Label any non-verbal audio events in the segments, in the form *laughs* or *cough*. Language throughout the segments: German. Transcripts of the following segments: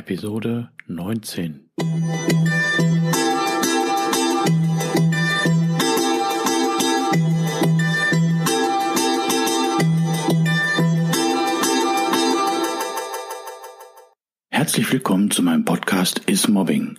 Episode 19. Herzlich willkommen zu meinem Podcast Is Mobbing,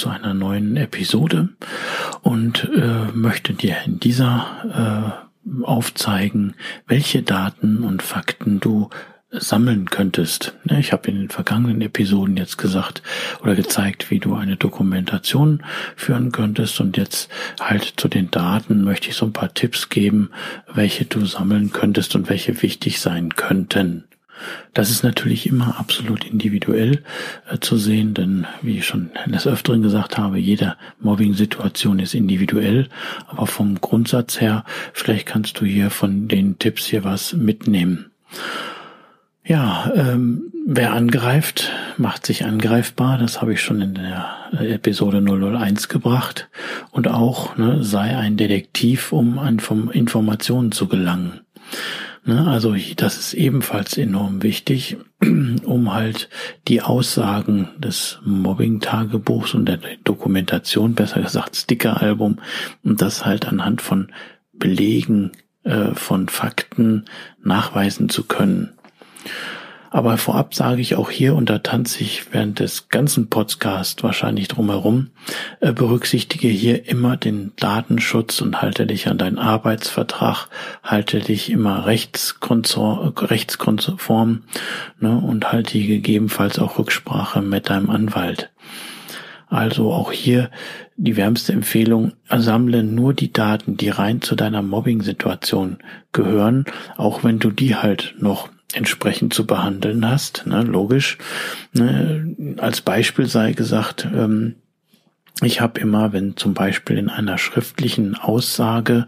zu einer neuen Episode und äh, möchte dir in dieser äh, aufzeigen, welche Daten und Fakten du sammeln könntest. Ich habe in den vergangenen Episoden jetzt gesagt oder gezeigt, wie du eine Dokumentation führen könntest und jetzt halt zu den Daten möchte ich so ein paar Tipps geben, welche du sammeln könntest und welche wichtig sein könnten. Das ist natürlich immer absolut individuell äh, zu sehen, denn wie ich schon des Öfteren gesagt habe, jede Mobbing-Situation ist individuell, aber vom Grundsatz her, vielleicht kannst du hier von den Tipps hier was mitnehmen. Ja, ähm, wer angreift, macht sich angreifbar. Das habe ich schon in der Episode 001 gebracht. Und auch ne, sei ein Detektiv, um an Informationen zu gelangen. Ne, also das ist ebenfalls enorm wichtig, *clears throat* um halt die Aussagen des Mobbing-Tagebuchs und der Dokumentation, besser gesagt Sticker-Album, und das halt anhand von Belegen, äh, von Fakten nachweisen zu können. Aber vorab sage ich auch hier, und da tanze ich während des ganzen Podcasts wahrscheinlich drumherum, äh, berücksichtige hier immer den Datenschutz und halte dich an deinen Arbeitsvertrag, halte dich immer rechtskonform, ne, und halte gegebenenfalls auch Rücksprache mit deinem Anwalt. Also auch hier die wärmste Empfehlung, sammle nur die Daten, die rein zu deiner Mobbing-Situation gehören, auch wenn du die halt noch entsprechend zu behandeln hast, ne, logisch. Ne, als Beispiel sei gesagt, ähm, ich habe immer, wenn zum Beispiel in einer schriftlichen Aussage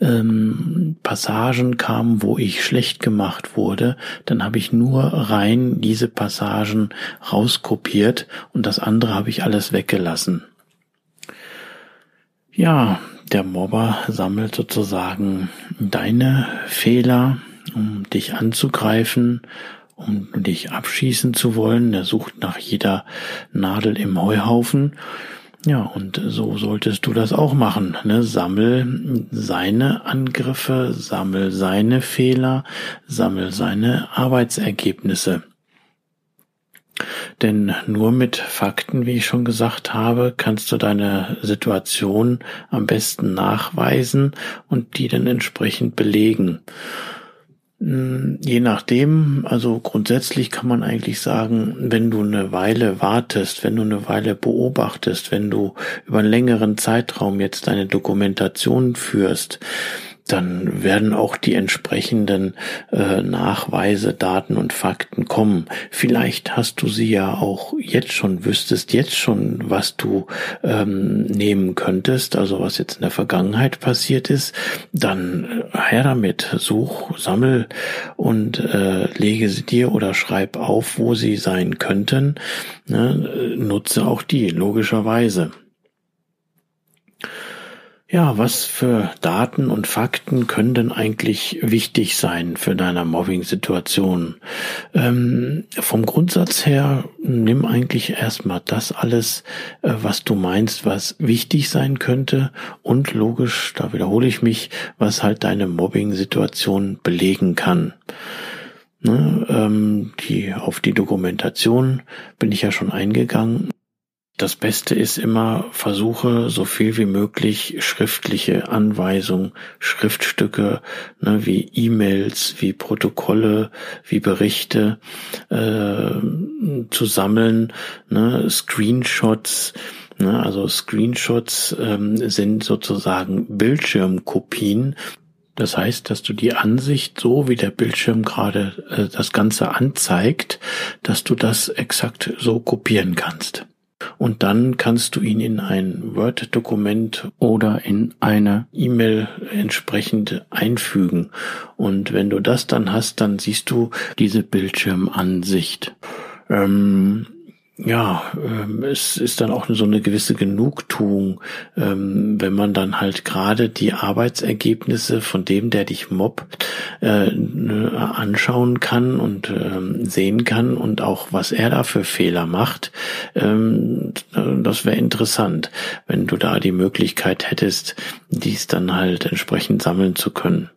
ähm, Passagen kamen, wo ich schlecht gemacht wurde, dann habe ich nur rein diese Passagen rauskopiert und das andere habe ich alles weggelassen. Ja, der Mobber sammelt sozusagen deine Fehler, um dich anzugreifen, um dich abschießen zu wollen. Er sucht nach jeder Nadel im Heuhaufen. Ja, und so solltest du das auch machen. Ne? Sammel seine Angriffe, sammel seine Fehler, sammel seine Arbeitsergebnisse. Denn nur mit Fakten, wie ich schon gesagt habe, kannst du deine Situation am besten nachweisen und die dann entsprechend belegen. Hm, je nachdem, also grundsätzlich kann man eigentlich sagen, wenn du eine Weile wartest, wenn du eine Weile beobachtest, wenn du über einen längeren Zeitraum jetzt deine Dokumentation führst, dann werden auch die entsprechenden äh, Nachweise, Daten und Fakten kommen. Vielleicht hast du sie ja auch jetzt schon, wüsstest jetzt schon, was du ähm, nehmen könntest, also was jetzt in der Vergangenheit passiert ist. Dann äh, her damit, such, sammel und äh, lege sie dir oder schreib auf, wo sie sein könnten. Ne? Nutze auch die, logischerweise. Ja, was für Daten und Fakten können denn eigentlich wichtig sein für deine Mobbing-Situation? Ähm, vom Grundsatz her, nimm eigentlich erstmal das alles, äh, was du meinst, was wichtig sein könnte und logisch, da wiederhole ich mich, was halt deine Mobbing-Situation belegen kann. Ne, ähm, die, auf die Dokumentation bin ich ja schon eingegangen. Das Beste ist immer, versuche so viel wie möglich schriftliche Anweisungen, Schriftstücke, ne, wie E-Mails, wie Protokolle, wie Berichte äh, zu sammeln, ne, Screenshots, ne, also Screenshots ähm, sind sozusagen Bildschirmkopien Das heißt, dass du die Ansicht, so wie der Bildschirm gerade äh, das Ganze anzeigt, dass du das exakt so kopieren kannst. Und dann kannst du ihn in ein Word-Dokument oder in eine E-Mail entsprechend einfügen. Und wenn du das dann hast, dann siehst du diese Bildschirmansicht. Ähm, ja, ähm, es ist dann auch so eine gewisse Genugtuung, ähm, wenn man dann halt gerade die Arbeitsergebnisse von dem, der dich mobbt, äh, ne, anschauen kann und ähm, sehen kann und auch was er da für Fehler macht. Ähm, das wäre interessant, wenn du da die Möglichkeit hättest, dies dann halt entsprechend sammeln zu können.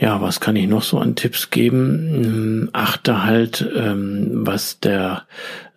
Ja, was kann ich noch so an Tipps geben? Hm, achte halt, ähm, was der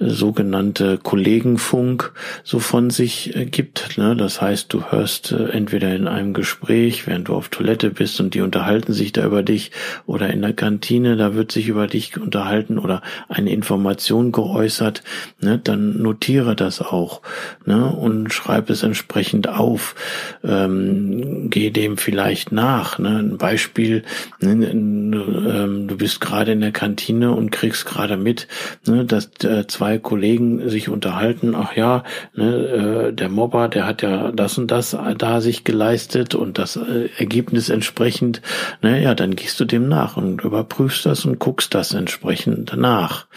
sogenannte Kollegenfunk so von sich äh, gibt. Ne? Das heißt, du hörst äh, entweder in einem Gespräch, während du auf Toilette bist und die unterhalten sich da über dich oder in der Kantine, da wird sich über dich unterhalten oder eine Information geäußert, ne? dann notiere das auch ne? und schreib es entsprechend auf. Ähm, geh dem vielleicht nach. Ne? Ein Beispiel, Ne, ähm, du bist gerade in der Kantine und kriegst gerade mit, ne, dass äh, zwei Kollegen sich unterhalten, ach ja, ne, äh, der Mobber, der hat ja das und das da sich geleistet und das äh, Ergebnis entsprechend, ne, ja, dann gehst du dem nach und überprüfst das und guckst das entsprechend nach.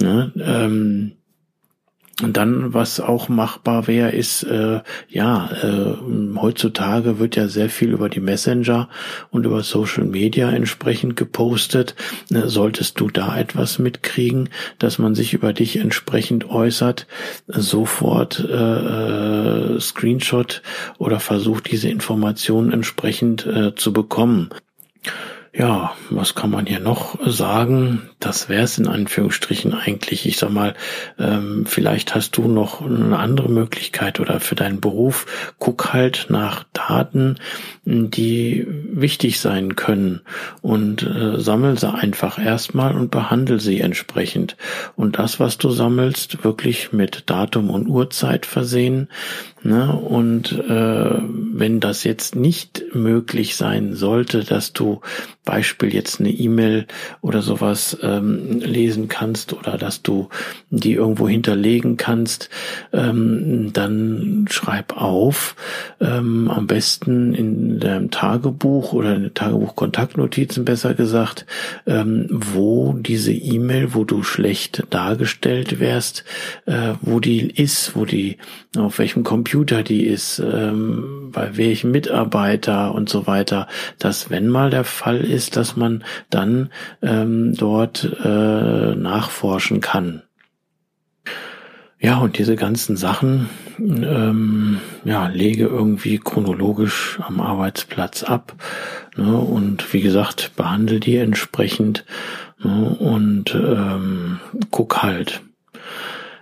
Ne, ähm, und dann, was auch machbar wäre, ist, äh, ja, äh, heutzutage wird ja sehr viel über die Messenger und über Social Media entsprechend gepostet. Äh, solltest du da etwas mitkriegen, dass man sich über dich entsprechend äußert, sofort äh, äh, Screenshot oder versucht, diese Informationen entsprechend äh, zu bekommen. Ja, was kann man hier noch sagen? Das wäre es in Anführungsstrichen eigentlich. Ich sag mal, ähm, vielleicht hast du noch eine andere Möglichkeit oder für deinen Beruf guck halt nach Daten, die wichtig sein können und äh, sammel sie einfach erstmal und behandle sie entsprechend. Und das, was du sammelst, wirklich mit Datum und Uhrzeit versehen. Ne? Und äh, wenn das jetzt nicht möglich sein sollte, dass du Beispiel jetzt eine E-Mail oder sowas ähm, lesen kannst oder dass du die irgendwo hinterlegen kannst, ähm, dann schreib auf, ähm, am besten in deinem Tagebuch oder in Tagebuch-Kontaktnotizen besser gesagt, ähm, wo diese E-Mail, wo du schlecht dargestellt wärst, äh, wo die ist, wo die, auf welchem Computer die ist, ähm, bei welchem Mitarbeiter und so weiter, dass wenn mal der Fall ist, dass man dann ähm, dort äh, nachforschen kann. Ja, und diese ganzen Sachen, ähm, ja, lege irgendwie chronologisch am Arbeitsplatz ab. Ne, und wie gesagt, behandle die entsprechend ne, und ähm, guck halt.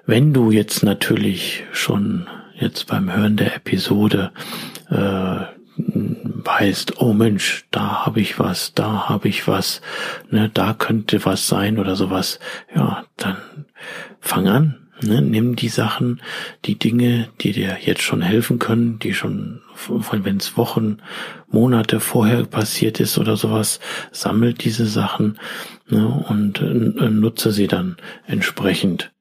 Wenn du jetzt natürlich schon jetzt beim Hören der Episode äh, weißt, oh Mensch, da habe ich was, da habe ich was, ne, da könnte was sein oder sowas, ja, dann fang an. Ne, nimm die Sachen, die Dinge, die dir jetzt schon helfen können, die schon, wenn es Wochen, Monate vorher passiert ist oder sowas, sammelt diese Sachen ne, und äh, nutze sie dann entsprechend.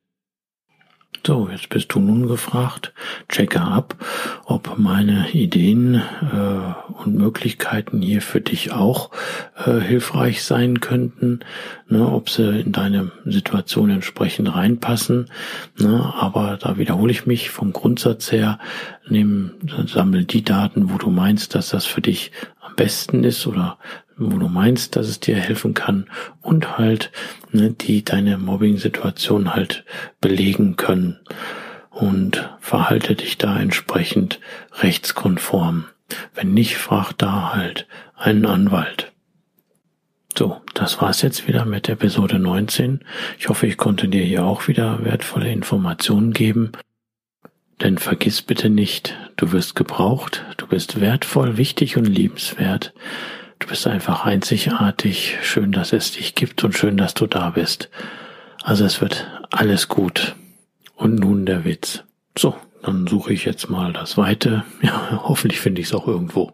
So, jetzt bist du nun gefragt. Checke ab, ob meine Ideen äh, und Möglichkeiten hier für dich auch äh, hilfreich sein könnten, ne, ob sie in deine Situation entsprechend reinpassen. Ne, aber da wiederhole ich mich vom Grundsatz her, nimm, sammel die Daten, wo du meinst, dass das für dich am besten ist oder wo du meinst, dass es dir helfen kann und halt, ne, die deine Mobbing-Situation halt belegen können und verhalte dich da entsprechend rechtskonform. Wenn nicht, frag da halt einen Anwalt. So, das war's jetzt wieder mit Episode 19. Ich hoffe, ich konnte dir hier auch wieder wertvolle Informationen geben. Denn vergiss bitte nicht, du wirst gebraucht, du bist wertvoll, wichtig und liebenswert. Du bist einfach einzigartig. Schön, dass es dich gibt und schön, dass du da bist. Also es wird alles gut. Und nun der Witz. So, dann suche ich jetzt mal das Weite. Ja, *laughs* hoffentlich finde ich es auch irgendwo.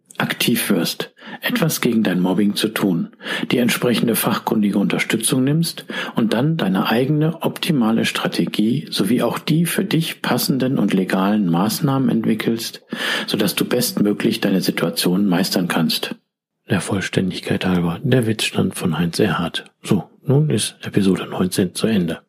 aktiv wirst, etwas gegen dein Mobbing zu tun, die entsprechende fachkundige Unterstützung nimmst und dann deine eigene optimale Strategie sowie auch die für dich passenden und legalen Maßnahmen entwickelst, sodass du bestmöglich deine Situation meistern kannst. Der Vollständigkeit halber, der Witzstand von Heinz Erhardt. So, nun ist Episode 19 zu Ende.